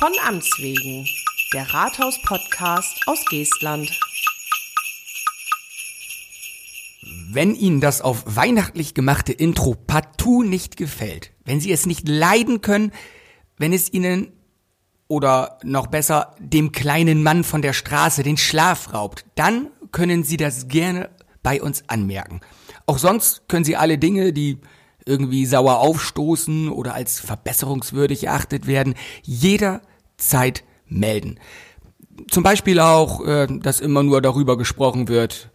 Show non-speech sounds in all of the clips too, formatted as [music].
Von Amts wegen. Der Rathaus-Podcast aus Geestland. Wenn Ihnen das auf weihnachtlich gemachte Intro partout nicht gefällt, wenn Sie es nicht leiden können, wenn es Ihnen oder noch besser dem kleinen Mann von der Straße den Schlaf raubt, dann können Sie das gerne bei uns anmerken. Auch sonst können Sie alle Dinge, die irgendwie sauer aufstoßen oder als verbesserungswürdig erachtet werden, jederzeit melden. Zum Beispiel auch, äh, dass immer nur darüber gesprochen wird,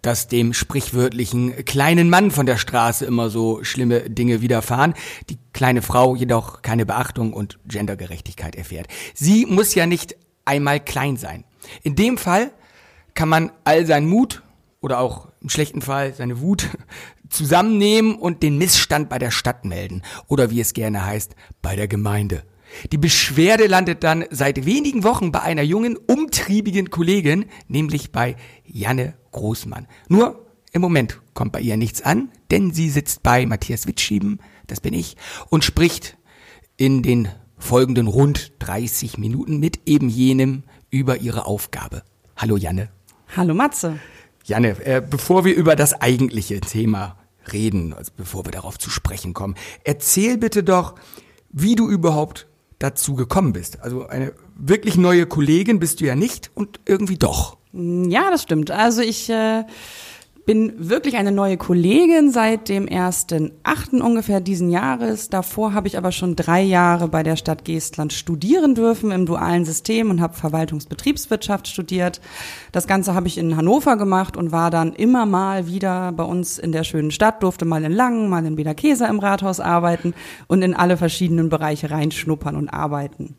dass dem sprichwörtlichen kleinen Mann von der Straße immer so schlimme Dinge widerfahren, die kleine Frau jedoch keine Beachtung und Gendergerechtigkeit erfährt. Sie muss ja nicht einmal klein sein. In dem Fall kann man all seinen Mut oder auch im schlechten Fall seine Wut [laughs] zusammennehmen und den Missstand bei der Stadt melden oder wie es gerne heißt, bei der Gemeinde. Die Beschwerde landet dann seit wenigen Wochen bei einer jungen, umtriebigen Kollegin, nämlich bei Janne Großmann. Nur im Moment kommt bei ihr nichts an, denn sie sitzt bei Matthias Wittschieben, das bin ich, und spricht in den folgenden rund 30 Minuten mit eben jenem über ihre Aufgabe. Hallo Janne. Hallo Matze. Janne, äh, bevor wir über das eigentliche Thema reden, also bevor wir darauf zu sprechen kommen, erzähl bitte doch, wie du überhaupt dazu gekommen bist. Also eine wirklich neue Kollegin bist du ja nicht und irgendwie doch. Ja, das stimmt. Also ich äh, bin wirklich eine neue Kollegin seit dem ersten achten ungefähr diesen Jahres. Davor habe ich aber schon drei Jahre bei der Stadt Geestland studieren dürfen im dualen System und habe Verwaltungsbetriebswirtschaft studiert. Das Ganze habe ich in Hannover gemacht und war dann immer mal wieder bei uns in der schönen Stadt, durfte mal in Langen, mal in Bederkesa im Rathaus arbeiten und in alle verschiedenen Bereiche reinschnuppern und arbeiten.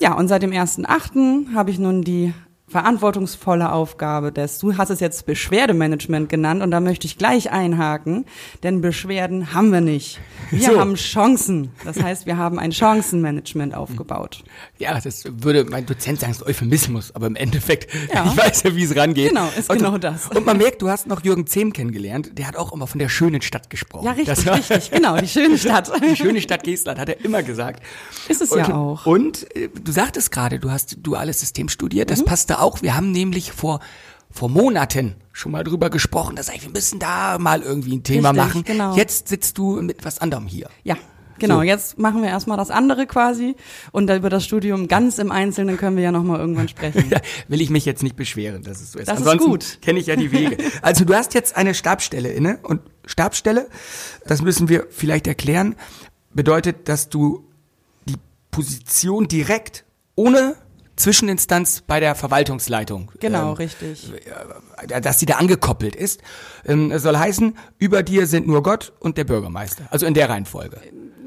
Ja, und seit dem ersten achten habe ich nun die verantwortungsvolle Aufgabe des, du hast es jetzt Beschwerdemanagement genannt und da möchte ich gleich einhaken, denn Beschwerden haben wir nicht. Wir so. haben Chancen. Das heißt, wir haben ein Chancenmanagement aufgebaut. Ja, das würde mein Dozent sagen, es ist Euphemismus, aber im Endeffekt, ja. ich weiß ja, wie es rangeht. Genau, ist und, genau das. Und man merkt, du hast noch Jürgen Zehm kennengelernt, der hat auch immer von der schönen Stadt gesprochen. Ja, richtig, war, richtig, genau, die schöne [laughs] Stadt. Die schöne Stadt Geestland, hat er immer gesagt. Ist es und, ja auch. Und äh, du sagtest gerade, du hast duales System studiert, das mhm. passt da auch. Wir haben nämlich vor vor Monaten schon mal drüber gesprochen, dass wir müssen da mal irgendwie ein Thema Richtig, machen. Genau. Jetzt sitzt du mit was anderem hier. Ja. Genau, so. jetzt machen wir erstmal das andere quasi und über das Studium ganz im Einzelnen können wir ja nochmal irgendwann sprechen. [laughs] Will ich mich jetzt nicht beschweren, dass es so ist. Das Ansonsten ist gut. kenne ich ja die Wege. Also du hast jetzt eine Stabstelle inne und Stabstelle, das müssen wir vielleicht erklären, bedeutet, dass du die Position direkt ohne Zwischeninstanz bei der Verwaltungsleitung. Genau, ähm, richtig. Äh, dass sie da angekoppelt ist. Ähm, soll heißen, über dir sind nur Gott und der Bürgermeister. Also in der Reihenfolge.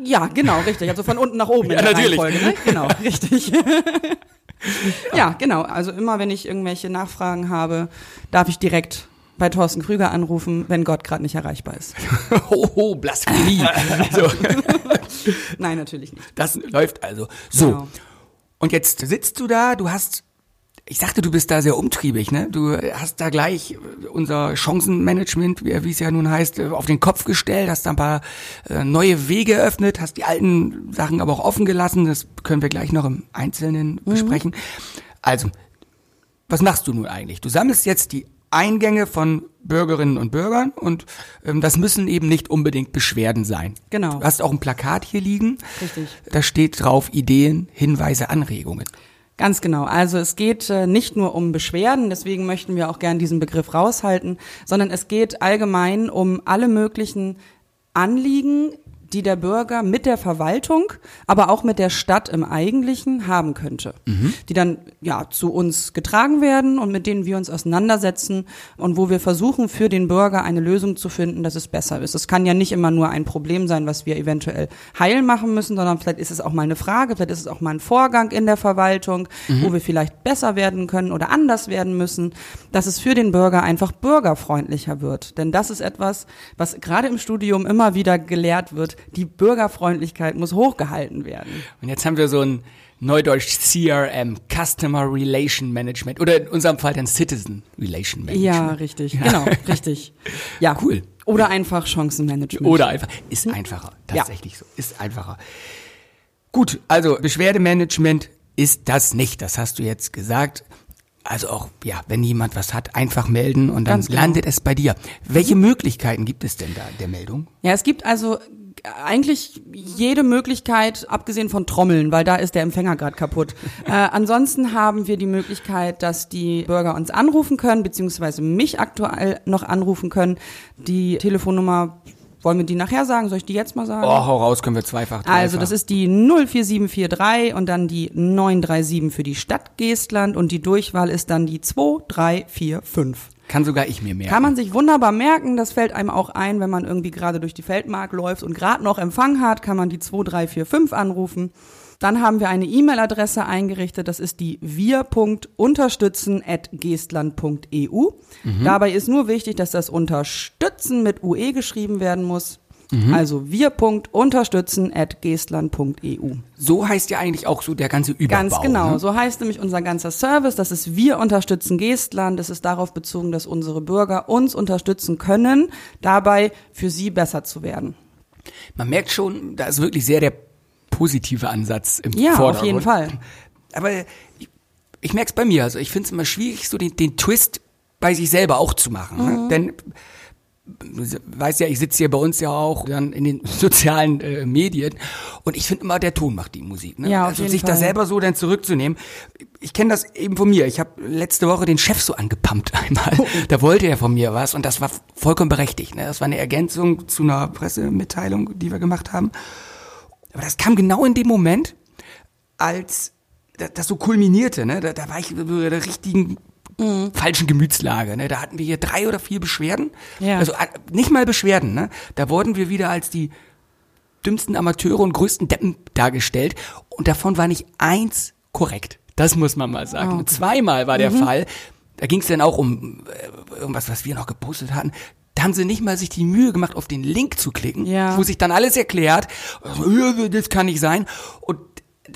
Ja, genau, richtig. Also von unten nach oben in ja, der natürlich. Reihenfolge. Ne? Genau, [laughs] richtig. ja, genau. Also immer, wenn ich irgendwelche Nachfragen habe, darf ich direkt bei Thorsten Krüger anrufen, wenn Gott gerade nicht erreichbar ist. [laughs] Hoho, Blasphemie. [laughs] Nein, natürlich nicht. Das läuft also. So. Genau. Und jetzt sitzt du da, du hast, ich sagte, du bist da sehr umtriebig, ne? Du hast da gleich unser Chancenmanagement, wie, es ja nun heißt, auf den Kopf gestellt, hast da ein paar äh, neue Wege eröffnet, hast die alten Sachen aber auch offen gelassen, das können wir gleich noch im Einzelnen mhm. besprechen. Also, was machst du nun eigentlich? Du sammelst jetzt die Eingänge von Bürgerinnen und Bürgern und ähm, das müssen eben nicht unbedingt Beschwerden sein. Genau. Du hast auch ein Plakat hier liegen. Richtig. Da steht drauf Ideen, Hinweise, Anregungen. Ganz genau. Also es geht äh, nicht nur um Beschwerden, deswegen möchten wir auch gern diesen Begriff raushalten, sondern es geht allgemein um alle möglichen Anliegen, die der Bürger mit der Verwaltung, aber auch mit der Stadt im Eigentlichen haben könnte. Mhm. Die dann ja zu uns getragen werden und mit denen wir uns auseinandersetzen und wo wir versuchen, für den Bürger eine Lösung zu finden, dass es besser ist. Es kann ja nicht immer nur ein Problem sein, was wir eventuell heil machen müssen, sondern vielleicht ist es auch mal eine Frage, vielleicht ist es auch mal ein Vorgang in der Verwaltung, mhm. wo wir vielleicht besser werden können oder anders werden müssen, dass es für den Bürger einfach bürgerfreundlicher wird. Denn das ist etwas, was gerade im Studium immer wieder gelehrt wird die Bürgerfreundlichkeit muss hochgehalten werden. Und jetzt haben wir so ein Neudeutsch CRM, Customer Relation Management oder in unserem Fall dann Citizen Relation Management. Ja, richtig, ja. genau, richtig. Ja, [laughs] cool. Oder einfach Chancenmanagement. Oder einfach, ist einfacher, tatsächlich ja. so, ist einfacher. Gut, also Beschwerdemanagement ist das nicht. Das hast du jetzt gesagt. Also auch, ja, wenn jemand was hat, einfach melden und dann genau. landet es bei dir. Welche Möglichkeiten gibt es denn da der Meldung? Ja, es gibt also eigentlich jede Möglichkeit, abgesehen von Trommeln, weil da ist der Empfänger gerade kaputt. [laughs] äh, ansonsten haben wir die Möglichkeit, dass die Bürger uns anrufen können, beziehungsweise mich aktuell noch anrufen können. Die Telefonnummer, wollen wir die nachher sagen? Soll ich die jetzt mal sagen? Oh, hau raus, können wir zweifach. Also dreifach. das ist die 04743 und dann die 937 für die Stadt Geestland und die Durchwahl ist dann die 2345. Kann sogar ich mir merken. Kann man sich wunderbar merken, das fällt einem auch ein, wenn man irgendwie gerade durch die Feldmark läuft und gerade noch Empfang hat, kann man die 2345 anrufen. Dann haben wir eine E-Mail-Adresse eingerichtet, das ist die wir.unterstützen.geestland.eu. Dabei ist nur wichtig, dass das Unterstützen mit UE geschrieben werden muss. Also wir.unterstützen.geestland.eu. So heißt ja eigentlich auch so der ganze Überbau. Ganz genau. Ne? So heißt nämlich unser ganzer Service. Das ist Wir unterstützen Geestland. Das ist darauf bezogen, dass unsere Bürger uns unterstützen können, dabei für sie besser zu werden. Man merkt schon, da ist wirklich sehr der positive Ansatz im Ja, Vordergrund. auf jeden Fall. Aber ich, ich merke es bei mir. Also ich finde es immer schwierig, so den, den Twist bei sich selber auch zu machen. Mhm. Ne? Denn du weißt ja, ich sitze hier bei uns ja auch dann in den [laughs] sozialen äh, Medien und ich finde immer, der Ton macht die Musik. Ne? Ja, auf also jeden sich da Fall. selber so dann zurückzunehmen. Ich kenne das eben von mir. Ich habe letzte Woche den Chef so angepumpt [laughs] einmal. Oh. Da wollte er von mir was und das war vollkommen berechtigt. Ne? Das war eine Ergänzung zu einer Pressemitteilung, die wir gemacht haben. Aber das kam genau in dem Moment, als das, das so kulminierte. Ne? Da, da war ich in der richtigen falschen Gemütslage. Ne? Da hatten wir hier drei oder vier Beschwerden. Ja. Also äh, nicht mal Beschwerden. Ne? Da wurden wir wieder als die dümmsten Amateure und größten Deppen dargestellt. Und davon war nicht eins korrekt. Das muss man mal sagen. Und zweimal war der Fall. Da ging es dann auch um äh, irgendwas, was wir noch gepostet hatten. Da haben sie nicht mal sich die Mühe gemacht, auf den Link zu klicken, Ja. wo sich dann alles erklärt. Das kann nicht sein. Und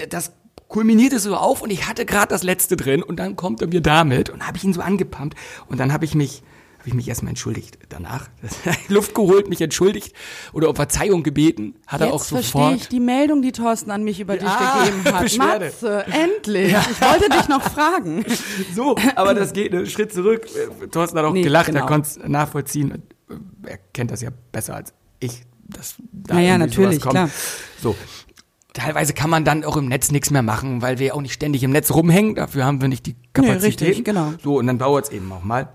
das kulminierte so auf und ich hatte gerade das letzte drin und dann kommt er mir damit und habe ich ihn so angepumpt und dann habe ich mich habe ich mich erstmal entschuldigt danach. [laughs] Luft geholt, mich entschuldigt oder um Verzeihung gebeten. Hat er auch Jetzt verstehe sofort. ich die Meldung, die Thorsten an mich über dich Ah, gegeben hat. [laughs] Beschwerde. Matze, endlich. Ich wollte dich noch fragen. [laughs] So, aber das geht einen Schritt zurück. Thorsten hat auch Nee, gelacht, genau. er konnte es nachvollziehen. Er kennt das ja besser als ich. Dass da Naja, natürlich, kommt. klar. So. Teilweise kann man dann auch im Netz nichts mehr machen, weil wir auch nicht ständig im Netz rumhängen. Dafür haben wir nicht die Kapazität. richtig, genau. So, und dann dauert es eben auch mal.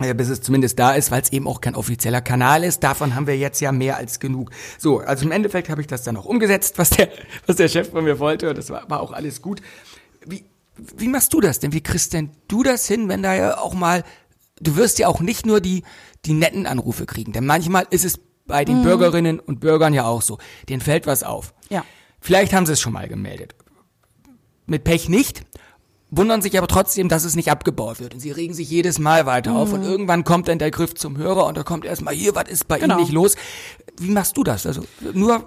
äh, Bis es zumindest da ist, weil es eben auch kein offizieller Kanal ist. Davon haben wir jetzt ja mehr als genug. So, also im Endeffekt habe ich das dann auch umgesetzt, was der, was der Chef von mir wollte. Das war, war auch alles gut. Wie, wie machst du das denn? Wie kriegst denn du das hin, wenn da ja auch mal, du wirst ja auch nicht nur die, die netten Anrufe kriegen, denn manchmal ist es bei den Bürgerinnen und Bürgern ja auch so. Denen fällt was auf. Ja. Vielleicht haben sie es schon mal gemeldet. Mit Pech nicht, wundern sich aber trotzdem, dass es nicht abgebaut wird. Und sie regen sich jedes Mal weiter auf. Und irgendwann kommt dann der Griff zum Hörer und da kommt erstmal hier, was ist bei Genau. Ihnen nicht los? Wie machst du das? Also nur,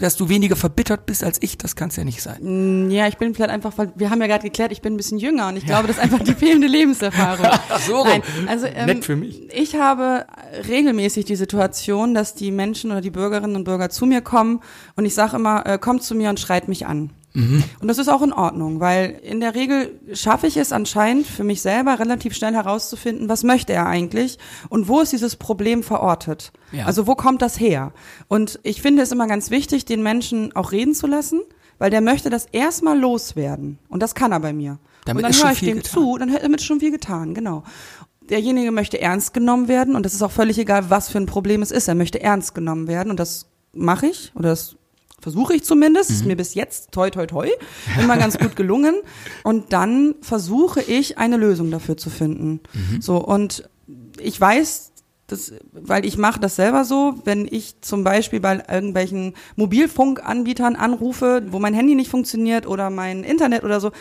dass du weniger verbittert bist als ich, das kann es ja nicht sein. Ja, ich bin vielleicht einfach, weil wir haben ja gerade geklärt, ich bin ein bisschen jünger und ich glaube, das ist einfach die fehlende Lebenserfahrung. [laughs] So. Nein, also ähm, Nett für mich. Ich habe regelmäßig die Situation, dass die Menschen oder die Bürgerinnen und Bürger zu mir kommen und ich sage immer, äh, kommt zu mir und schreit mich an. Und das ist auch in Ordnung, weil in der Regel schaffe ich es anscheinend für mich selber relativ schnell herauszufinden, was möchte er eigentlich und wo ist dieses Problem verortet. Ja. Also wo kommt das her? Und ich finde es immer ganz wichtig, den Menschen auch reden zu lassen, weil der möchte das erstmal loswerden. Und das kann er bei mir. Damit und dann höre ich dem getan. zu, dann hat damit schon viel getan, genau. Derjenige möchte ernst genommen werden und das ist auch völlig egal, was für ein Problem es ist. Er möchte ernst genommen werden und das mache ich oder das versuche ich zumindest. Ist mir bis jetzt toi toi toi immer ganz gut gelungen. Und dann versuche ich eine Lösung dafür zu finden. So und ich weiß, das, weil ich mache das selber so, wenn ich zum Beispiel bei irgendwelchen Mobilfunkanbietern anrufe, wo mein Handy nicht funktioniert oder mein Internet oder so,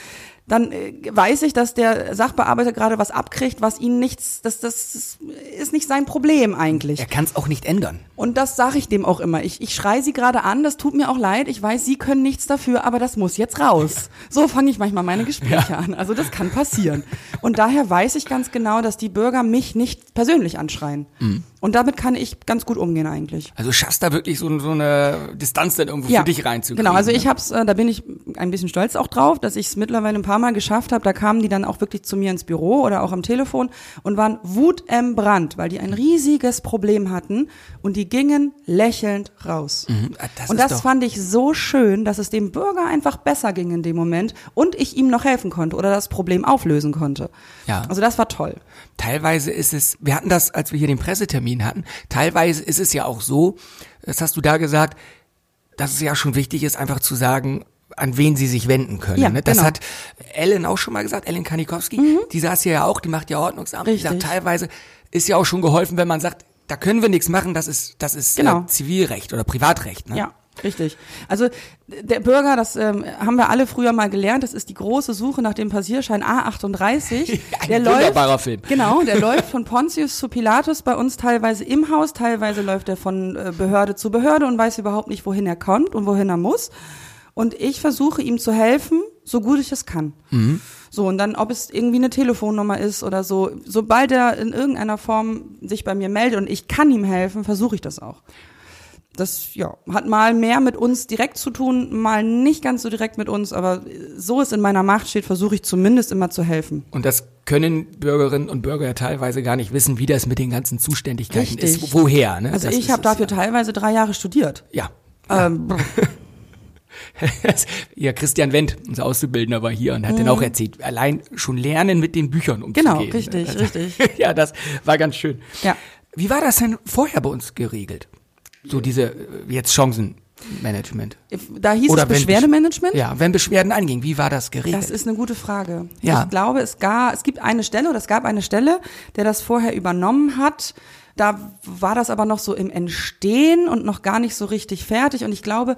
dann äh, weiß ich, dass der Sachbearbeiter gerade was abkriegt, was ihn nichts, das, das ist nicht sein Problem eigentlich. Er kann es auch nicht ändern. Und das sage ich dem auch immer. Ich, ich schreie sie gerade an, das tut mir auch leid. Ich weiß, sie können nichts dafür, aber das muss jetzt raus. So fange ich manchmal meine Gespräche an. Also das kann passieren. Und daher weiß ich ganz genau, dass die Bürger mich nicht persönlich anschreien. Und damit kann ich ganz gut umgehen eigentlich. Also schaffst da wirklich so, so eine Distanz dann irgendwo für dich reinzukriegen. Genau, also ne? ich hab's, äh, da bin ich ein bisschen stolz auch drauf, dass ich es mittlerweile ein paar Mal geschafft habe. Da kamen die dann auch wirklich zu mir ins Büro oder auch am Telefon und waren wutentbrannt, weil die ein riesiges Problem hatten und die gingen lächelnd raus. Mhm, ah, das und das fand ich so schön, dass es dem Bürger einfach besser ging in dem Moment und ich ihm noch helfen konnte oder das Problem auflösen konnte. Ja. Also das war toll. Teilweise ist es, wir hatten das, als wir hier den Pressetermin hatten, teilweise ist es ja auch so, das hast du da gesagt, dass es ja schon wichtig ist, einfach zu sagen, an wen sie sich wenden können. Ja, ne? Das genau. hat Ellen auch schon mal gesagt, Ellen Kanikowski, die saß hier ja auch, die macht ja Ordnungsamt. Die sagt, Richtig. teilweise ist ja auch schon geholfen, wenn man sagt, da können wir nichts machen, das ist, das ist Genau. äh, Zivilrecht oder Privatrecht. Ne? Ja, richtig. Also der Bürger, das ähm, haben wir alle früher mal gelernt, das ist die große Suche nach dem Passierschein A38. [laughs] Ein der wunderbarer läuft, Film. Genau, der [laughs] läuft von Pontius zu Pilatus bei uns teilweise im Haus, teilweise läuft er von äh, Behörde zu Behörde und weiß überhaupt nicht, wohin er kommt und wohin er muss. Und ich versuche ihm zu helfen, so gut ich es kann. Mhm. So, und dann, ob es irgendwie eine Telefonnummer ist oder so, sobald er in irgendeiner Form sich bei mir meldet und ich kann ihm helfen, versuche ich das auch. Das ja, hat mal mehr mit uns direkt zu tun, mal nicht ganz so direkt mit uns, aber so es in meiner Macht steht, versuche ich zumindest immer zu helfen. Und das können Bürgerinnen und Bürger ja teilweise gar nicht wissen, wie das mit den ganzen Zuständigkeiten Richtig. ist. Woher? Ne? Also Das ich habe dafür ja. teilweise drei Jahre studiert. Ja. Ähm, [laughs] ja, Christian Wendt, unser Auszubildender, war hier und hat dann auch erzählt, allein schon lernen, mit den Büchern umzugehen. Mhm. Genau, richtig, Also, richtig. [laughs] ja, das war ganz schön. Ja. Wie war das denn vorher bei uns geregelt? So diese äh, jetzt Chancenmanagement. da hieß Oder es wenn Besch- Beschwerdemanagement. Ja, wenn Beschwerden angingen, wie war das geregelt? Das ist eine gute Frage. Ja. Ich glaube, es gab, es gibt eine Stelle oder es gab eine Stelle, der das vorher übernommen hat. Da war das aber noch so im Entstehen und noch gar nicht so richtig fertig. Und ich glaube,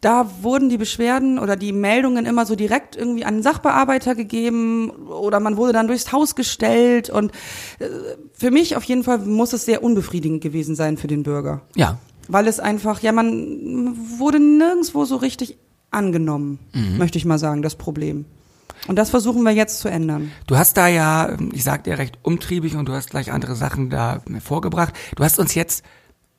da wurden die Beschwerden oder die Meldungen immer so direkt irgendwie an den Sachbearbeiter gegeben oder man wurde dann durchs Haus gestellt. Und äh, für mich auf jeden Fall muss es sehr unbefriedigend gewesen sein für den Bürger. ja. Weil es einfach, ja, man wurde nirgendwo so richtig angenommen, möchte ich mal sagen, das Problem. Und das versuchen wir jetzt zu ändern. Du hast da ja, ich sag dir recht umtriebig und du hast gleich andere Sachen da vorgebracht. Du hast uns jetzt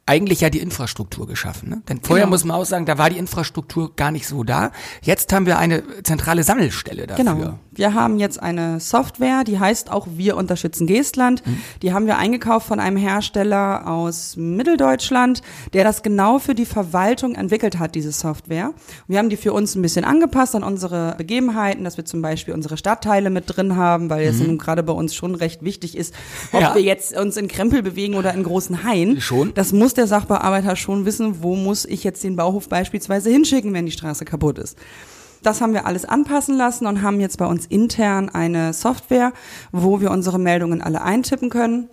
eigentlich ja die Infrastruktur geschaffen. Ne? Denn vorher Genau. muss man auch sagen, da war die Infrastruktur gar nicht so da. Jetzt haben wir eine zentrale Sammelstelle dafür. Genau. Wir haben jetzt eine Software, die heißt auch Wir unterstützen Geestland. Die haben wir eingekauft von einem Hersteller aus Mitteldeutschland, der das genau für die Verwaltung entwickelt hat, diese Software. Wir haben die für uns ein bisschen angepasst an unsere Begebenheiten, dass wir zum Beispiel unsere Stadtteile mit drin haben, weil es nun gerade bei uns schon recht wichtig ist, ob Ja. wir jetzt uns in Krempel bewegen oder in großen Hain. Schon. Das muss der Sachbearbeiter schon wissen, wo muss ich jetzt den Bauhof beispielsweise hinschicken, wenn die Straße kaputt ist. Das haben wir alles anpassen lassen und haben jetzt bei uns intern eine Software, wo wir unsere Meldungen alle eintippen können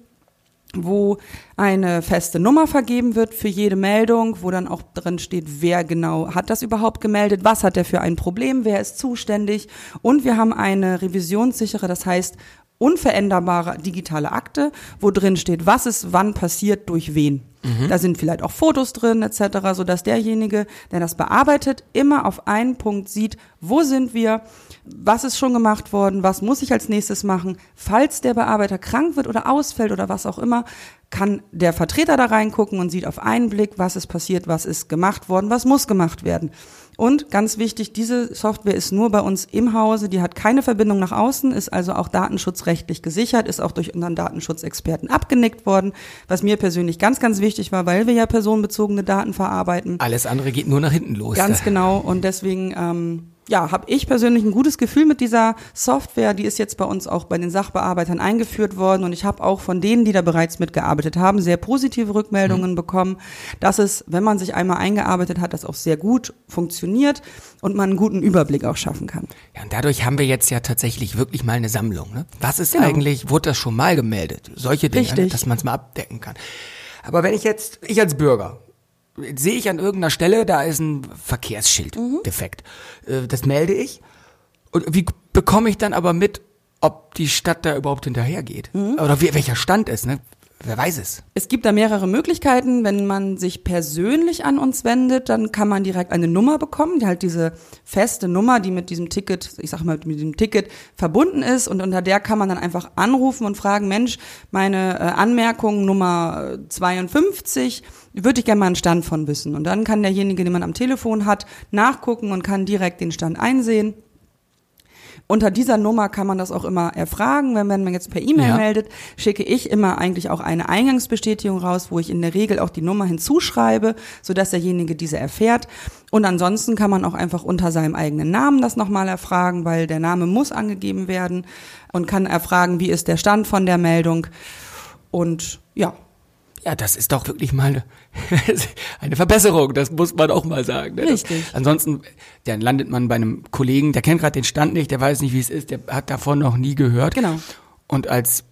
wo eine feste Nummer vergeben wird für jede Meldung, wo dann auch drin steht, wer genau hat das überhaupt gemeldet, was hat er für ein Problem, wer ist zuständig. Und wir haben eine revisionssichere, das heißt unveränderbare digitale Akte, wo drin steht, was ist wann passiert, durch wen. Da sind vielleicht auch Fotos drin etc., sodass derjenige, der das bearbeitet, immer auf einen Punkt sieht, wo sind wir, was ist schon gemacht worden, was muss ich als nächstes machen. Falls der Bearbeiter krank wird oder ausfällt oder was auch immer, kann der Vertreter da reingucken und sieht auf einen Blick, was ist passiert, was ist gemacht worden, was muss gemacht werden. Und ganz wichtig, diese Software ist nur bei uns im Hause, die hat keine Verbindung nach außen, ist also auch datenschutzrechtlich gesichert, ist auch durch unseren Datenschutzexperten abgenickt worden, was mir persönlich ganz, ganz wichtig war, weil wir ja personenbezogene Daten verarbeiten. Alles andere geht nur nach hinten los. Ganz genau. Und deswegen, ähm, ja, habe ich persönlich ein gutes Gefühl mit dieser Software. Die ist jetzt bei uns auch bei den Sachbearbeitern eingeführt worden. Und ich habe auch von denen, die da bereits mitgearbeitet haben, sehr positive Rückmeldungen bekommen, dass es, wenn man sich einmal eingearbeitet hat, das auch sehr gut funktioniert und man einen guten Überblick auch schaffen kann. Ja, und dadurch haben wir jetzt ja tatsächlich wirklich mal eine Sammlung. Ne? Was ist Genau. eigentlich, wurde das schon mal gemeldet? Solche Dinge, ne? Richtig. dass man es mal abdecken kann. Aber wenn ich jetzt, ich als Bürger, sehe ich an irgendeiner Stelle, da ist ein Verkehrsschild Mhm. defekt. Äh, Das melde ich. Und wie bekomme ich dann aber mit, ob die Stadt da überhaupt hinterhergeht? Mhm. Oder wie, welcher Stand ist, ne? wer weiß es. Es gibt da mehrere Möglichkeiten. Wenn man sich persönlich an uns wendet, dann kann man direkt eine Nummer bekommen, die halt diese feste Nummer, die mit diesem Ticket, ich sag mal, mit diesem Ticket verbunden ist. Und unter der kann man dann einfach anrufen und fragen, Mensch, meine äh, Anmerkung Nummer 52, würde ich gerne mal einen Stand von wissen. Und dann kann derjenige, den man am Telefon hat, nachgucken und kann direkt den Stand einsehen. Unter dieser Nummer kann man das auch immer erfragen. Wenn man jetzt per E-Mail Ja. meldet, schicke ich immer eigentlich auch eine Eingangsbestätigung raus, wo ich in der Regel auch die Nummer hinzuschreibe, sodass derjenige diese erfährt. Und ansonsten kann man auch einfach unter seinem eigenen Namen das nochmal erfragen, weil der Name muss angegeben werden und kann erfragen, wie ist der Stand von der Meldung. Und ja, Ja, das ist doch wirklich mal eine, [laughs] eine Verbesserung, das muss man auch mal sagen. Ne? Richtig. Das, ansonsten, dann landet man bei einem Kollegen, der kennt gerade den Stand nicht, der weiß nicht, wie es ist, der hat davon noch nie gehört. Genau. Und als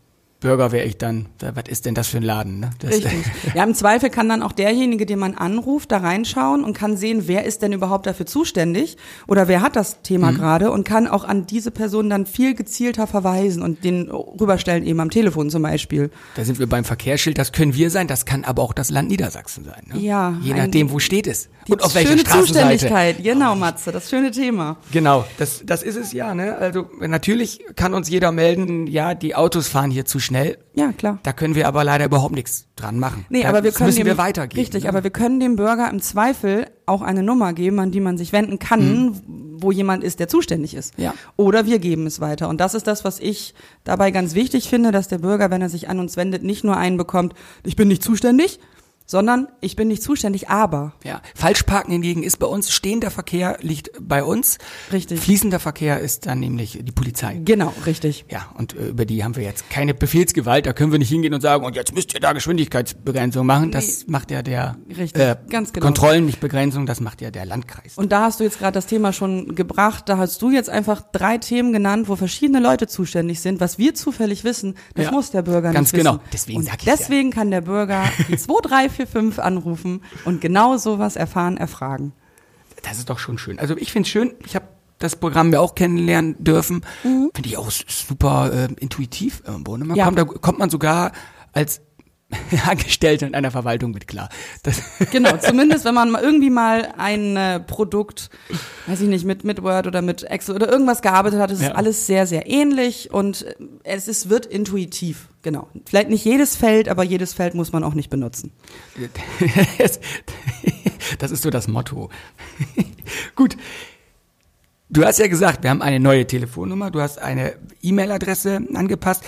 Bürger wäre ich dann, was ist denn das für ein Laden? Ne? Das, Richtig. [laughs] Ja, im Zweifel kann dann auch derjenige, den man anruft, da reinschauen und kann sehen, wer ist denn überhaupt dafür zuständig oder wer hat das Thema Mhm. gerade und kann auch an diese Person dann viel gezielter verweisen und den rüberstellen, eben am Telefon zum Beispiel. Da sind wir beim Verkehrsschild, das können wir sein, das kann aber auch das Land Niedersachsen sein. Ne? Ja, Je nachdem, wo steht es. Und auf welcher schöne Straßenseite. Zuständigkeit, genau, Matze, das schöne Thema. Genau, das, das ist es ja. Ne? Also natürlich kann uns jeder melden, ja, die Autos fahren hier zu schnell. Ja, klar. Da können wir aber leider überhaupt nichts dran machen. Nee, da aber wir können müssen dem, wir weitergeben. Richtig, ne? aber wir können dem Bürger im Zweifel auch eine Nummer geben, an die man sich wenden kann, wo jemand ist, der zuständig ist. Mhm. Ja. Oder wir geben es weiter. Und das ist das, was ich dabei ganz wichtig finde, dass der Bürger, wenn er sich an uns wendet, nicht nur einen bekommt, ich bin nicht zuständig, sondern ich bin nicht zuständig, aber. Ja, Falschparken hingegen ist bei uns, stehender Verkehr liegt bei uns. Richtig. Fließender Verkehr ist dann nämlich die Polizei. Genau, richtig. Ja, und äh, über die haben wir jetzt keine Befehlsgewalt, da können wir nicht hingehen und sagen, und jetzt müsst ihr da Geschwindigkeitsbegrenzung machen. Das macht ja der Richtig, äh, ganz genau. Kontrollen, nicht Begrenzung, das macht ja der Landkreis. Und da hast du jetzt gerade das Thema schon gebracht. Da hast du jetzt einfach drei Themen genannt, wo verschiedene Leute zuständig sind. Was wir zufällig wissen, das Ja, muss der Bürger ganz nicht genau. wissen. Deswegen und sag ich's ja. Deswegen kann der Bürger die [laughs] 2345 anrufen und genau sowas erfahren, erfragen. Das ist doch schon schön. Also ich finde es schön, ich habe das Programm ja auch kennenlernen dürfen. Mhm. Finde ich auch super äh, intuitiv irgendwo. Ne? Man Ja. kommt, da kommt man sogar als [laughs] Angestellter in einer Verwaltung mit klar. Das, [laughs] Genau, zumindest wenn man mal irgendwie mal ein äh, Produkt, weiß ich nicht, mit, mit Word oder mit Excel oder irgendwas gearbeitet hat, ist Ja. es alles sehr, sehr ähnlich und äh, es ist, wird intuitiv. Genau. Vielleicht nicht jedes Feld, aber jedes Feld muss man auch nicht benutzen. [laughs] das ist so das Motto. Gut. Du hast ja gesagt, wir haben eine neue Telefonnummer, du hast eine E-Mail-Adresse angepasst.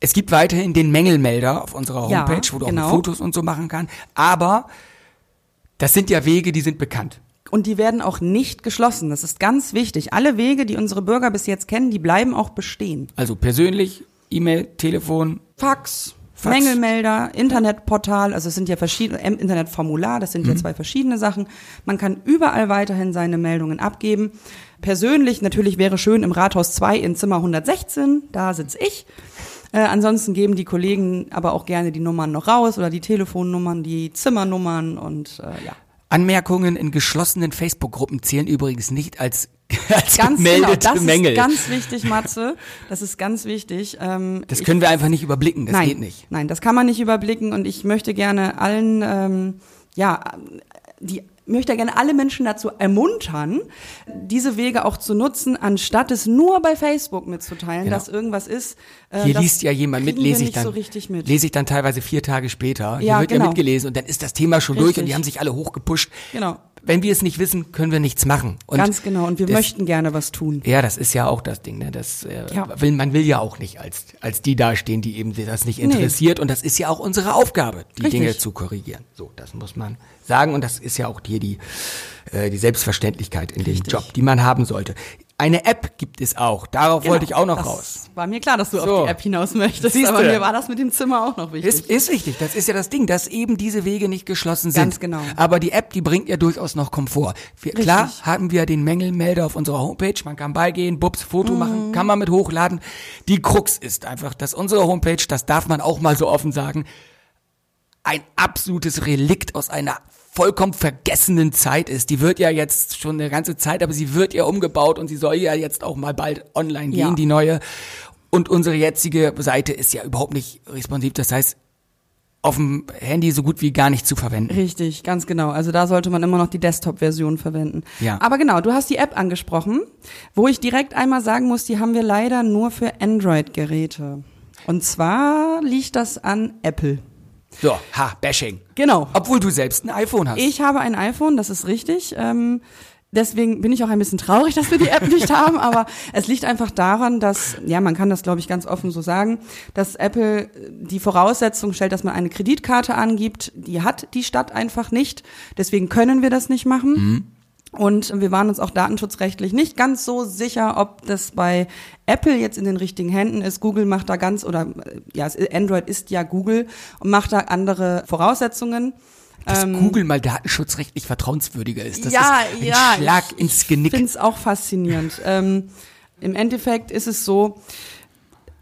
Es gibt weiterhin den Mängelmelder auf unserer Ja, Homepage, wo du genau. auch Fotos und so machen kannst. Aber das sind ja Wege, die sind bekannt. Und die werden auch nicht geschlossen. Das ist ganz wichtig. Alle Wege, die unsere Bürger bis jetzt kennen, die bleiben auch bestehen. Also persönlich, E-Mail, Telefon. Fax, Fax. Mängelmelder, Internetportal, also es sind ja verschiedene, ähm, Internetformular, das sind ja zwei verschiedene Sachen. Man kann überall weiterhin seine Meldungen abgeben. Persönlich natürlich wäre schön im Rathaus 2 in Zimmer 116, da sitze ich. Äh, ansonsten geben die Kollegen aber auch gerne die Nummern noch raus oder die Telefonnummern, die Zimmernummern und äh, ja. Anmerkungen in geschlossenen Facebook-Gruppen zählen übrigens nicht als, [laughs] als Ganz genau, gemeldete das Mängel. ist ganz wichtig, Matze. Das ist ganz wichtig. Ähm, das ich- können wir einfach nicht überblicken, das nein, geht nicht. Nein, das kann man nicht überblicken und ich möchte gerne allen, ähm, ja, die möchte gerne alle Menschen dazu ermuntern, diese Wege auch zu nutzen, anstatt es nur bei Facebook mitzuteilen, Genau. dass irgendwas ist. äh, Hier liest ja jemand mit, lese ich dann, so richtig mit. lese ich dann teilweise vier Tage später. Hier Ja, wird genau. ja mitgelesen und dann ist das Thema schon durch und Richtig. die haben sich alle hochgepusht. Genau. Wenn wir es nicht wissen, können wir nichts machen. Und Ganz genau. Und wir das, möchten gerne was tun. Ja, das ist ja auch das Ding. Ne? Das, äh, Ja. will, man will ja auch nicht als, als die dastehen, die eben das nicht interessiert. Und das ist ja auch unsere Aufgabe, die Richtig. Dinge zu korrigieren. So, das muss man sagen. Und das ist ja auch hier die, äh, die Selbstverständlichkeit in Richtig. dem Job, die man haben sollte. Eine App gibt es auch. Darauf wollte ich auch noch Genau. das raus. War mir klar, dass du So. auf die App hinaus möchtest, Siehste. aber mir war das mit dem Zimmer auch noch wichtig. Ist, ist richtig, das ist ja das Ding, dass eben diese Wege nicht geschlossen sind. Ganz genau. Aber die App, die bringt ja durchaus noch Komfort. Wir, klar haben wir den Mängelmelder auf unserer Homepage, man kann beigehen, Bubs, Foto Mhm. machen, kann man mit hochladen. Die Krux ist einfach, dass unsere Homepage, das darf man auch mal so offen sagen, ein absolutes Relikt aus einer vollkommen vergessenen Zeit ist. Die wird ja jetzt schon eine ganze Zeit, aber sie wird ja umgebaut und sie soll ja jetzt auch mal bald online gehen, Ja. die neue. Und unsere jetzige Seite ist ja überhaupt nicht responsiv. Das heißt, auf dem Handy so gut wie gar nicht zu verwenden. Richtig, ganz genau. Also da sollte man immer noch die Desktop-Version verwenden. Ja. Aber genau, du hast die App angesprochen, wo ich direkt einmal sagen muss, die haben wir leider nur für Android-Geräte. Und zwar liegt das an Apple. So, ha, Bashing. Genau. Obwohl du selbst ein iPhone hast. Ich habe ein iPhone, das ist richtig. Ähm, deswegen bin ich auch ein bisschen traurig, dass wir die App nicht haben, aber es liegt einfach daran, dass, ja, man kann das, glaube ich, ganz offen so sagen, dass Apple die Voraussetzung stellt, dass man eine Kreditkarte angibt. Die hat die Stadt einfach nicht. Deswegen können wir das nicht machen. Und wir waren uns auch datenschutzrechtlich nicht ganz so sicher, ob das bei Apple jetzt in den richtigen Händen ist. Google macht da ganz, oder äh, ja, Android ist ja Google und macht da andere Voraussetzungen. dass Ähm, Google mal datenschutzrechtlich vertrauenswürdiger ist. Das ja, ist ein ja, Schlag ich, ins Genick. Ich finde es auch faszinierend. [laughs] ähm, Im Endeffekt ist es so,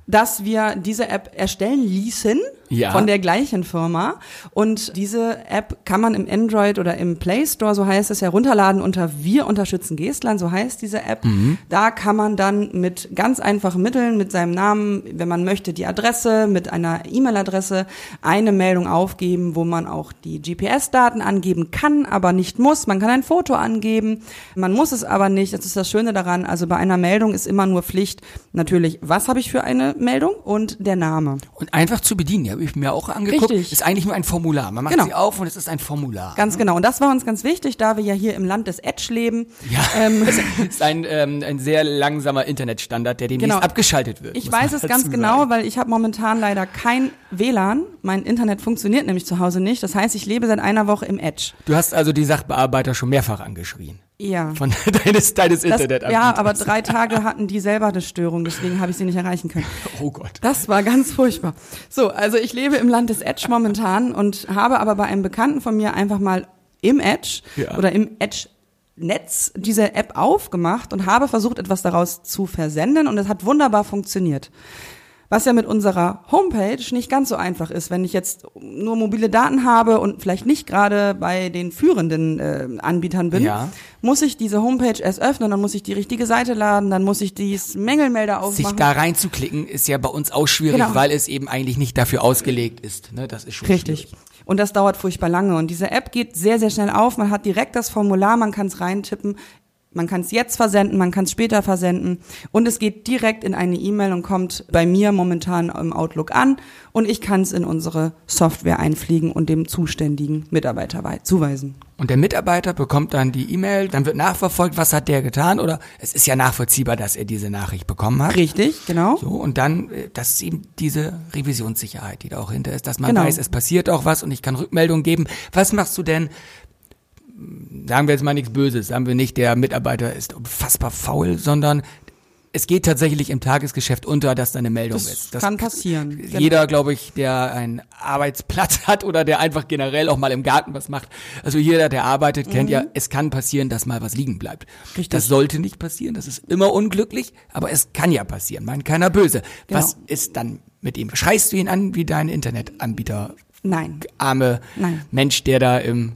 dass wir diese App erstellen ließen Ja. von der gleichen Firma und diese App kann man im Android oder im Play Store, so heißt es, herunterladen unter Wir unterstützen Geestland, so heißt diese App. Mhm. Da kann man dann mit ganz einfachen Mitteln, mit seinem Namen, wenn man möchte, die Adresse, mit einer E-Mail-Adresse eine Meldung aufgeben, wo man auch die GPS-Daten angeben kann, aber nicht muss. Man kann ein Foto angeben, man muss es aber nicht. Das ist das Schöne daran. Also bei einer Meldung ist immer nur Pflicht, natürlich, was habe ich für eine Meldung und der Name. Und einfach zu bedienen, die habe ich mir auch angeguckt. Richtig. Ist eigentlich nur ein Formular. Man macht Genau. sie auf und es ist ein Formular. Ganz genau. Und das war uns ganz wichtig, da wir ja hier im Land des Edge leben. Ja, Ähm, [laughs] das ist ein, ähm, ein sehr langsamer Internetstandard, der demnächst Genau. abgeschaltet wird. Ich weiß es ganz sagen. genau, weil ich habe momentan leider kein WLAN. Mein Internet funktioniert nämlich zu Hause nicht. Das heißt, ich lebe seit einer Woche im Edge. Du hast also die Sachbearbeiter schon mehrfach angeschrien. Ja. Von [laughs] deines, deines Das, ja, aber drei Tage hatten die selber eine Störung, deswegen habe ich sie nicht erreichen können. [laughs] Oh Gott. Das war ganz furchtbar. So, also ich lebe im Land des Edge momentan und habe aber bei einem Bekannten von mir einfach mal im Edge Ja. oder im Edge Netz diese App aufgemacht und habe versucht, etwas daraus zu versenden und es hat wunderbar funktioniert. Was ja mit unserer Homepage nicht ganz so einfach ist, wenn ich jetzt nur mobile Daten habe und vielleicht nicht gerade bei den führenden äh, Anbietern bin, Ja. muss ich diese Homepage erst öffnen, dann muss ich die richtige Seite laden, dann muss ich dieses Mängelmelder Sich aufmachen. da reinzuklicken ist ja bei uns auch schwierig, Genau. weil es eben eigentlich nicht dafür ausgelegt ist. Ne? Das ist schon Richtig. schwierig. Und das dauert furchtbar lange. Und diese App geht sehr, sehr schnell auf. Man hat direkt das Formular, man kann es reintippen. Man kann es jetzt versenden, man kann es später versenden. Und es geht direkt in eine E-Mail und kommt bei mir momentan im Outlook an. Und ich kann es in unsere Software einfliegen und dem zuständigen Mitarbeiter wei- zuweisen. Und der Mitarbeiter bekommt dann die E-Mail, dann wird nachverfolgt, was hat der getan oder es ist ja nachvollziehbar, dass er diese Nachricht bekommen hat. Richtig, genau. So, und dann, äh, das ist eben diese Revisionssicherheit, die da auch hinter ist, dass man Genau. weiß, es passiert auch was und ich kann Rückmeldung geben. Was machst du denn? Sagen wir jetzt mal nichts Böses, sagen wir nicht, der Mitarbeiter ist unfassbar faul, sondern es geht tatsächlich im Tagesgeschäft unter, dass da eine Meldung Das ist. kann passieren. Genau. Jeder, glaube ich, der einen Arbeitsplatz [laughs] hat oder der einfach generell auch mal im Garten was macht. Also jeder, der arbeitet, kennt ja, es kann passieren, dass mal was liegen bleibt. Mhm. Richtig. Das sollte nicht passieren, das ist immer unglücklich, aber es kann ja passieren, meint keiner böse. Was Genau. ist dann mit ihm? Schreist du ihn an wie dein Internetanbieter, Nein. arme Nein. Mensch, der da im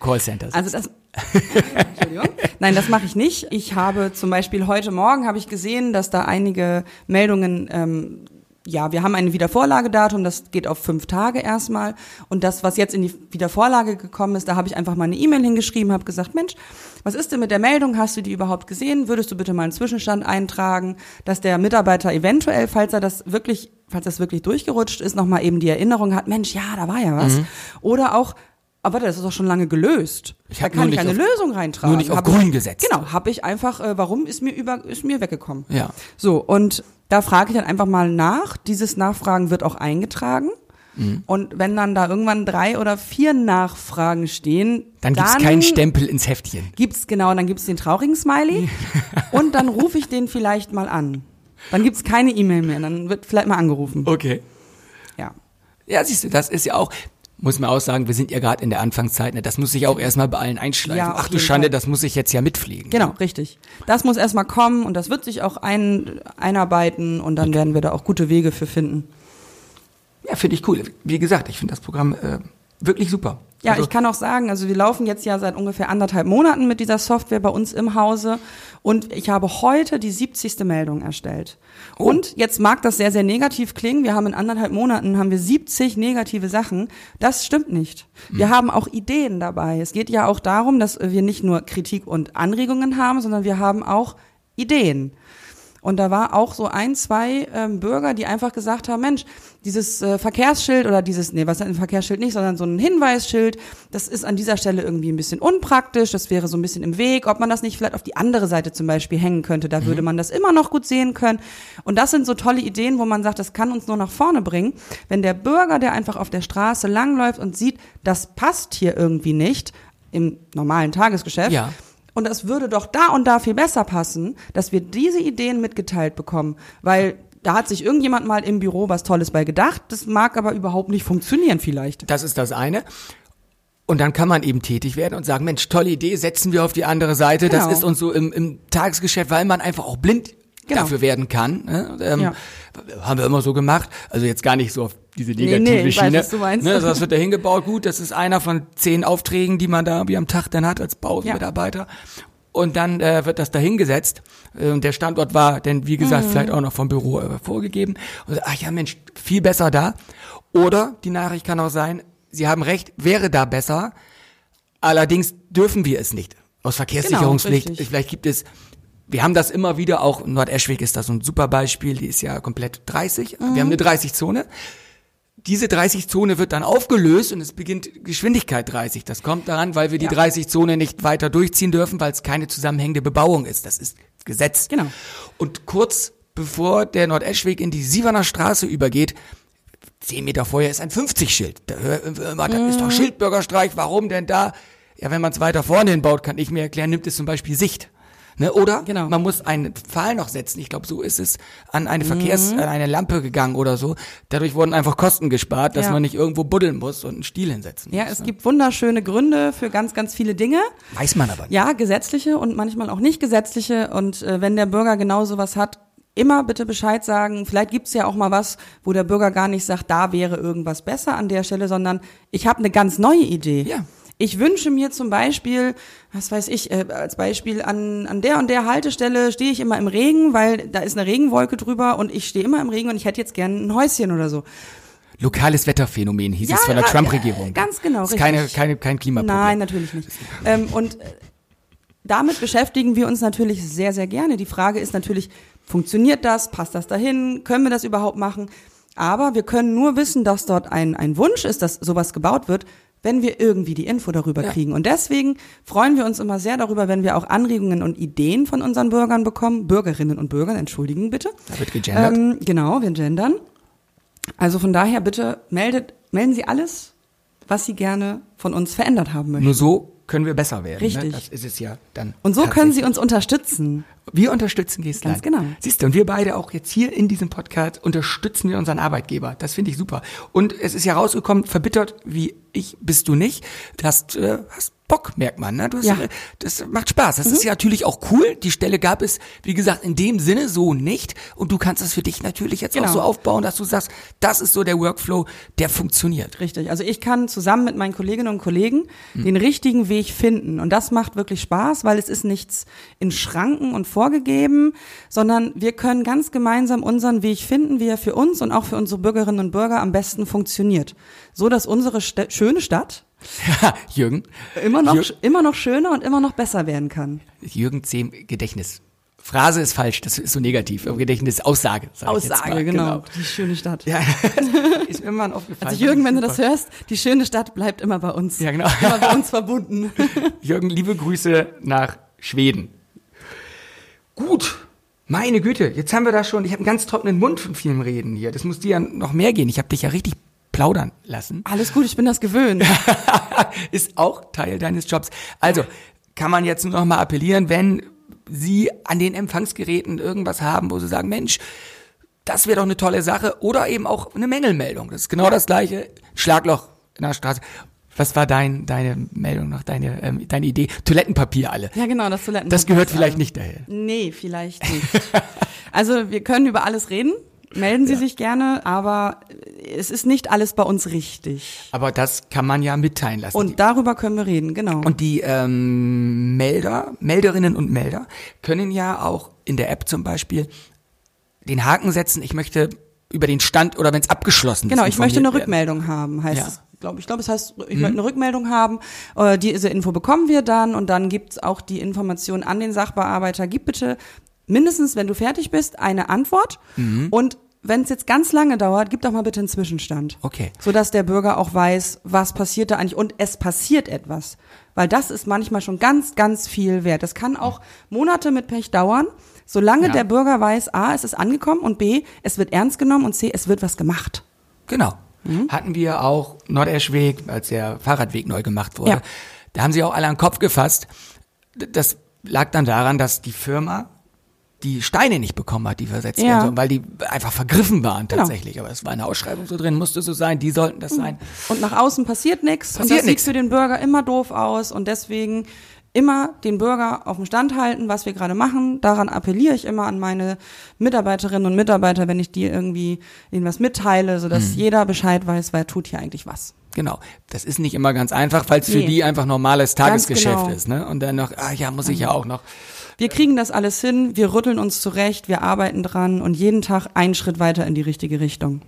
Callcenter? Also das. [laughs] Entschuldigung. Nein, das mache ich nicht. Ich habe zum Beispiel heute Morgen habe ich gesehen, dass da einige Meldungen ähm, ja, wir haben ein Wiedervorlagedatum, das geht auf fünf Tage erstmal. Und das, was jetzt in die Wiedervorlage gekommen ist, da habe ich einfach mal eine E-Mail hingeschrieben, habe gesagt, Mensch, was ist denn mit der Meldung? Hast du die überhaupt gesehen? Würdest du bitte mal einen Zwischenstand eintragen, dass der Mitarbeiter eventuell, falls er das wirklich, falls das wirklich durchgerutscht ist, nochmal eben die Erinnerung hat, Mensch, ja, da war ja was. Oder auch, aber warte, das ist doch schon lange gelöst. Ich da kann ich eine auf- Lösung reintragen. nur nicht auf Hab grün ich, gesetzt. Genau, habe ich einfach, äh, warum ist mir über, ist mir weggekommen. Ja. So, und da frage ich dann einfach mal nach. Dieses Nachfragen wird auch eingetragen. Mhm. Und wenn dann da irgendwann drei oder vier Nachfragen stehen, Dann gibt's keinen Stempel ins Heftchen. Gibt's genau, dann gibt's den traurigen Smiley [laughs] und dann rufe ich den vielleicht mal an. Dann gibt's keine E-Mail mehr, dann wird vielleicht mal angerufen. Okay. Ja. Ja, siehst du, das ist ja auch, muss man auch sagen, wir sind ja gerade in der Anfangszeit, ne? das muss sich auch erstmal bei allen einschleifen. Ja, Ach du Schande, Fall. das muss ich jetzt ja mitpflegen. Genau, richtig. Das muss erstmal kommen und das wird sich auch ein, einarbeiten und dann werden wir da auch gute Wege für finden. Ja, finde ich cool. Wie gesagt, ich finde das Programm äh, wirklich super. Ja, Also- ich kann auch sagen, also wir laufen jetzt ja seit ungefähr anderthalb Monaten mit dieser Software bei uns im Hause und ich habe heute die 70. Meldung erstellt. Oh. Und jetzt mag das sehr, sehr negativ klingen. Wir haben in anderthalb Monaten haben wir 70 negative Sachen. Das stimmt nicht. Wir Hm. haben auch Ideen dabei. Es geht ja auch darum, dass wir nicht nur Kritik und Anregungen haben, sondern wir haben auch Ideen. Und da war auch so ein, zwei ähm, Bürger, die einfach gesagt haben, Mensch, dieses äh, Verkehrsschild oder dieses, nee, was ist ein Verkehrsschild nicht, sondern so ein Hinweisschild, das ist an dieser Stelle irgendwie ein bisschen unpraktisch, das wäre so ein bisschen im Weg, ob man das nicht vielleicht auf die andere Seite zum Beispiel hängen könnte, da würde man das immer noch gut sehen können. Und das sind so tolle Ideen, wo man sagt, das kann uns nur nach vorne bringen. Wenn der Bürger, der einfach auf der Straße langläuft und sieht, das passt hier irgendwie nicht im normalen Tagesgeschäft, Ja. Und es würde doch da und da viel besser passen, dass wir diese Ideen mitgeteilt bekommen, weil da hat sich irgendjemand mal im Büro was Tolles bei gedacht, das mag aber überhaupt nicht funktionieren vielleicht. Das ist das eine. Und dann kann man eben tätig werden und sagen, Mensch, tolle Idee, setzen wir auf die andere Seite. Das Genau. ist uns so im, im Tagesgeschäft, weil man einfach auch blind Genau. dafür werden kann. Ne? Ähm, Ja. Haben wir immer so gemacht. Also jetzt gar nicht so auf diese Nee, negative nee, weiß, Schiene. was du meinst. Ne, das wird da hingebaut. Gut, das ist einer von zehn Aufträgen, die man da wie am Tag dann hat als Baumitarbeiter. Und dann äh, wird das da hingesetzt. Äh, Und der Standort war, denn wie gesagt, Mhm. vielleicht auch noch vom Büro äh, vorgegeben. Und so, ach ja, Mensch, viel besser da. Oder die Nachricht kann auch sein, Sie haben recht, wäre da besser. Allerdings dürfen wir es nicht. Aus Verkehrssicherungspflicht. Genau. Vielleicht gibt es, wir haben das immer wieder, auch Nordeschweg ist da so ein super Beispiel, die ist ja komplett 30. Wir haben eine 30-Zone. Diese 30-Zone wird dann aufgelöst und es beginnt Geschwindigkeit 30. Das kommt daran, weil wir die Ja. 30-Zone nicht weiter durchziehen dürfen, weil es keine zusammenhängende Bebauung ist. Das ist Gesetz. Genau. Und kurz bevor der Nordeschweg in die Sieverner Straße übergeht, zehn Meter vorher ist ein 50-Schild. Da das ist doch Schildbürgerstreich, warum denn da? Ja, wenn man es weiter vorne hinbaut, kann ich mir erklären, nimmt es zum Beispiel Sicht. Ne? Oder Genau. man muss einen Pfahl noch setzen. Ich glaube, so ist es an eine Verkehrs-, an eine Lampe gegangen oder so. Dadurch wurden einfach Kosten gespart, dass Ja. man nicht irgendwo buddeln muss und einen Stiel hinsetzen Ja, muss. es ne? gibt wunderschöne Gründe für ganz, ganz viele Dinge. Weiß man aber nicht. Ja, gesetzliche und manchmal auch nicht gesetzliche. Und äh, wenn der Bürger genau sowas hat, immer bitte Bescheid sagen. Vielleicht gibt's ja auch mal was, wo der Bürger gar nicht sagt, da wäre irgendwas besser an der Stelle, sondern ich habe eine ganz neue Idee. Ja. Ich wünsche mir zum Beispiel, was weiß ich, äh, als Beispiel an, an der und der Haltestelle stehe ich immer im Regen, weil da ist eine Regenwolke drüber und ich stehe immer im Regen und ich hätte jetzt gern ein Häuschen oder so. Lokales Wetterphänomen hieß Ja, es von der Trump-Regierung. ganz genau, Das ist keine, richtig. keine, kein Klimaproblem. Nein, natürlich nicht. Ähm, und äh, damit beschäftigen wir uns natürlich sehr, sehr gerne. Die Frage ist natürlich, funktioniert das? Passt das dahin? Können wir das überhaupt machen? Aber wir können nur wissen, dass dort ein, ein Wunsch ist, dass sowas gebaut wird, wenn wir irgendwie die Info darüber Ja. kriegen. Und deswegen freuen wir uns immer sehr darüber, wenn wir auch Anregungen und Ideen von unseren Bürgern bekommen. Bürgerinnen und Bürgern, entschuldigen bitte. Da wird gegendert. Ähm, genau, wir gendern. Also von daher bitte meldet, melden Sie alles, was Sie gerne von uns verändert haben möchten. Nur so können wir besser werden. Ne? Richtig. Das ist es ja dann. Und so können Sie uns unterstützen. Wir unterstützen Geestland. Ganz genau. Siehst du, und wir beide auch jetzt hier in diesem Podcast unterstützen wir unseren Arbeitgeber. Das finde ich super. Und es ist ja rausgekommen, verbittert wie ich bist du nicht. Du hast, äh, hast Bock, merkt man. Ne? Du hast, Ja. Mhm. äh, Das macht Spaß. Das ist ja natürlich auch cool. Die Stelle gab es, wie gesagt, in dem Sinne so nicht. Und du kannst das für dich natürlich jetzt Genau. auch so aufbauen, dass du sagst, das ist so der Workflow, der funktioniert. Richtig. Also ich kann zusammen mit meinen Kolleginnen und Kollegen Hm. den richtigen Weg finden. Und das macht wirklich Spaß, weil es ist nichts in Schranken und vorgegeben, sondern wir können ganz gemeinsam unseren Weg finden, wie er für uns und auch für unsere Bürgerinnen und Bürger am besten funktioniert. So dass unsere Stä schöne Stadt [laughs] Jürgen. immer noch, Jür- immer noch schöner und immer noch besser werden kann. Jürgen Zehm Gedächtnis. Phrase ist falsch, das ist so negativ. Aber Gedächtnis Aussage. Aussage, mal. genau. Die schöne Stadt. Ja, [laughs] ist mir mal aufgefallen. Also Jürgen, wenn du das hörst, die schöne Stadt bleibt immer bei uns. Ja, genau. Immer bei uns verbunden. [laughs] Jürgen, liebe Grüße nach Schweden. Gut. Meine Güte, jetzt haben wir da schon, ich habe einen ganz trockenen Mund von vielem Reden hier. Das muss dir ja noch mehr gehen. Ich habe dich ja richtig plaudern lassen. Alles gut, ich bin das gewöhnt. [laughs] ist auch Teil deines Jobs. Also, kann man jetzt nur noch mal appellieren, wenn Sie an den Empfangsgeräten irgendwas haben, wo Sie sagen, Mensch, das wäre doch eine tolle Sache. Oder eben auch eine Mängelmeldung. Das ist genau das gleiche. Schlagloch in der Straße. Was war dein, deine Meldung noch, deine, ähm, deine Idee? Toilettenpapier alle. Ja, genau, das Toiletten. Das gehört vielleicht nicht daher. Nee, vielleicht nicht. also wir können über alles reden. Melden Sie sich gerne, aber es ist nicht alles bei uns richtig. Aber das kann man ja mitteilen lassen. Und darüber können wir reden, genau. Und die ähm, Melder, Melderinnen und Melder können ja auch in der App zum Beispiel den Haken setzen, ich möchte über den Stand oder wenn es abgeschlossen Genau, ist. ich möchte eine. Rückmeldung haben, heißt Ja. es. Glaub, ich glaube, es heißt, ich möchte eine Rückmeldung haben. Äh, diese Info bekommen wir dann und dann gibt's auch die Information an den Sachbearbeiter. Gib bitte mindestens, wenn du fertig bist, eine Antwort. Und wenn es jetzt ganz lange dauert, gib doch mal bitte einen Zwischenstand. Okay. Sodass der Bürger auch weiß, was passiert da eigentlich und es passiert etwas. Weil das ist manchmal schon ganz, ganz viel wert. Das kann auch Monate mit Pech dauern, solange Ja. der Bürger weiß, A, es ist angekommen und B, es wird ernst genommen und C, es wird was gemacht. Genau. Mhm. Hatten wir auch Nordeschweg, als der Fahrradweg neu gemacht wurde. Ja. Da haben sie auch alle an den Kopf gefasst. Das lag dann daran, dass die Firma die Steine nicht bekommen hat, die versetzt Ja. werden sollen, weil die einfach vergriffen waren Genau. tatsächlich. Aber es war eine Ausschreibung so drin, musste so sein, die sollten das sein. Und nach außen passiert nichts. Und Passiert das sieht nix. für den Bürger immer doof aus. Und deswegen immer den Bürger auf dem Stand halten, was wir gerade machen. Daran appelliere ich immer an meine Mitarbeiterinnen und Mitarbeiter, wenn ich die irgendwie ihnen was mitteile, sodass Mhm. jeder Bescheid weiß, wer tut hier eigentlich was. Genau. Das ist nicht immer ganz einfach, weil es für Nee. die einfach normales Tagesgeschäft genau. ist. Ne? Und dann noch, ah ja, muss ich ja auch noch. Wir kriegen das alles hin, wir rütteln uns zurecht, wir arbeiten dran und jeden Tag einen Schritt weiter in die richtige Richtung.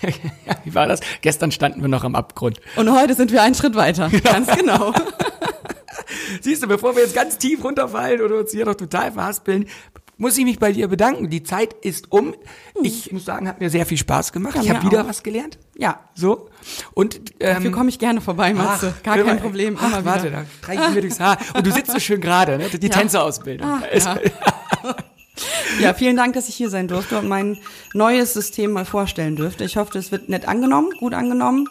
[laughs] Ja, wie war das? Gestern standen wir noch am Abgrund. Und heute sind wir einen Schritt weiter. Ganz genau. [laughs] Siehst du, bevor wir jetzt ganz tief runterfallen oder uns hier noch total verhaspeln, muss ich mich bei dir bedanken. Die Zeit ist um. Ich muss sagen, hat mir sehr viel Spaß gemacht. Ja, ich habe wieder auch. was gelernt. Ja, So. Und ähm, dafür komme ich gerne vorbei, Matze. ach, Gar kein Problem. Ach, immer warte, da streiche ich mir durchs Haar. Und du sitzt so schön gerade, ne? Die [laughs] Tänzerausbildung. Ist- ja. [laughs] Ja, vielen Dank, dass ich hier sein durfte und mein neues System mal vorstellen dürfte. Ich hoffe, es wird nett angenommen, gut angenommen.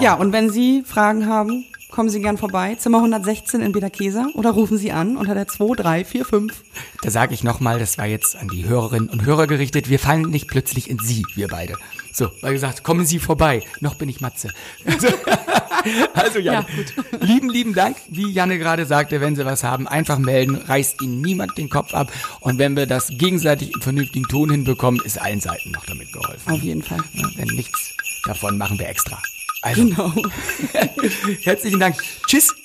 Ja, und wenn Sie Fragen haben, kommen Sie gern vorbei. Zimmer 116 in Bederkesa oder rufen Sie an unter der 2345. Da sage ich nochmal, das war jetzt an die Hörerinnen und Hörer gerichtet. Wir fallen nicht plötzlich in Sie, wir beide. So, weil gesagt, kommen Sie vorbei. Noch bin ich Matze. [laughs] Also, Janne, [laughs] lieben, lieben Dank. Wie Janne gerade sagte, wenn Sie was haben, einfach melden, reißt Ihnen niemand den Kopf ab. Und wenn wir das gegenseitig im vernünftigen Ton hinbekommen, ist allen Seiten noch damit geholfen. Auf jeden Fall. Ja, Denn nichts davon machen wir extra. Also, Genau. [laughs] herzlichen Dank. Tschüss. Tschüss.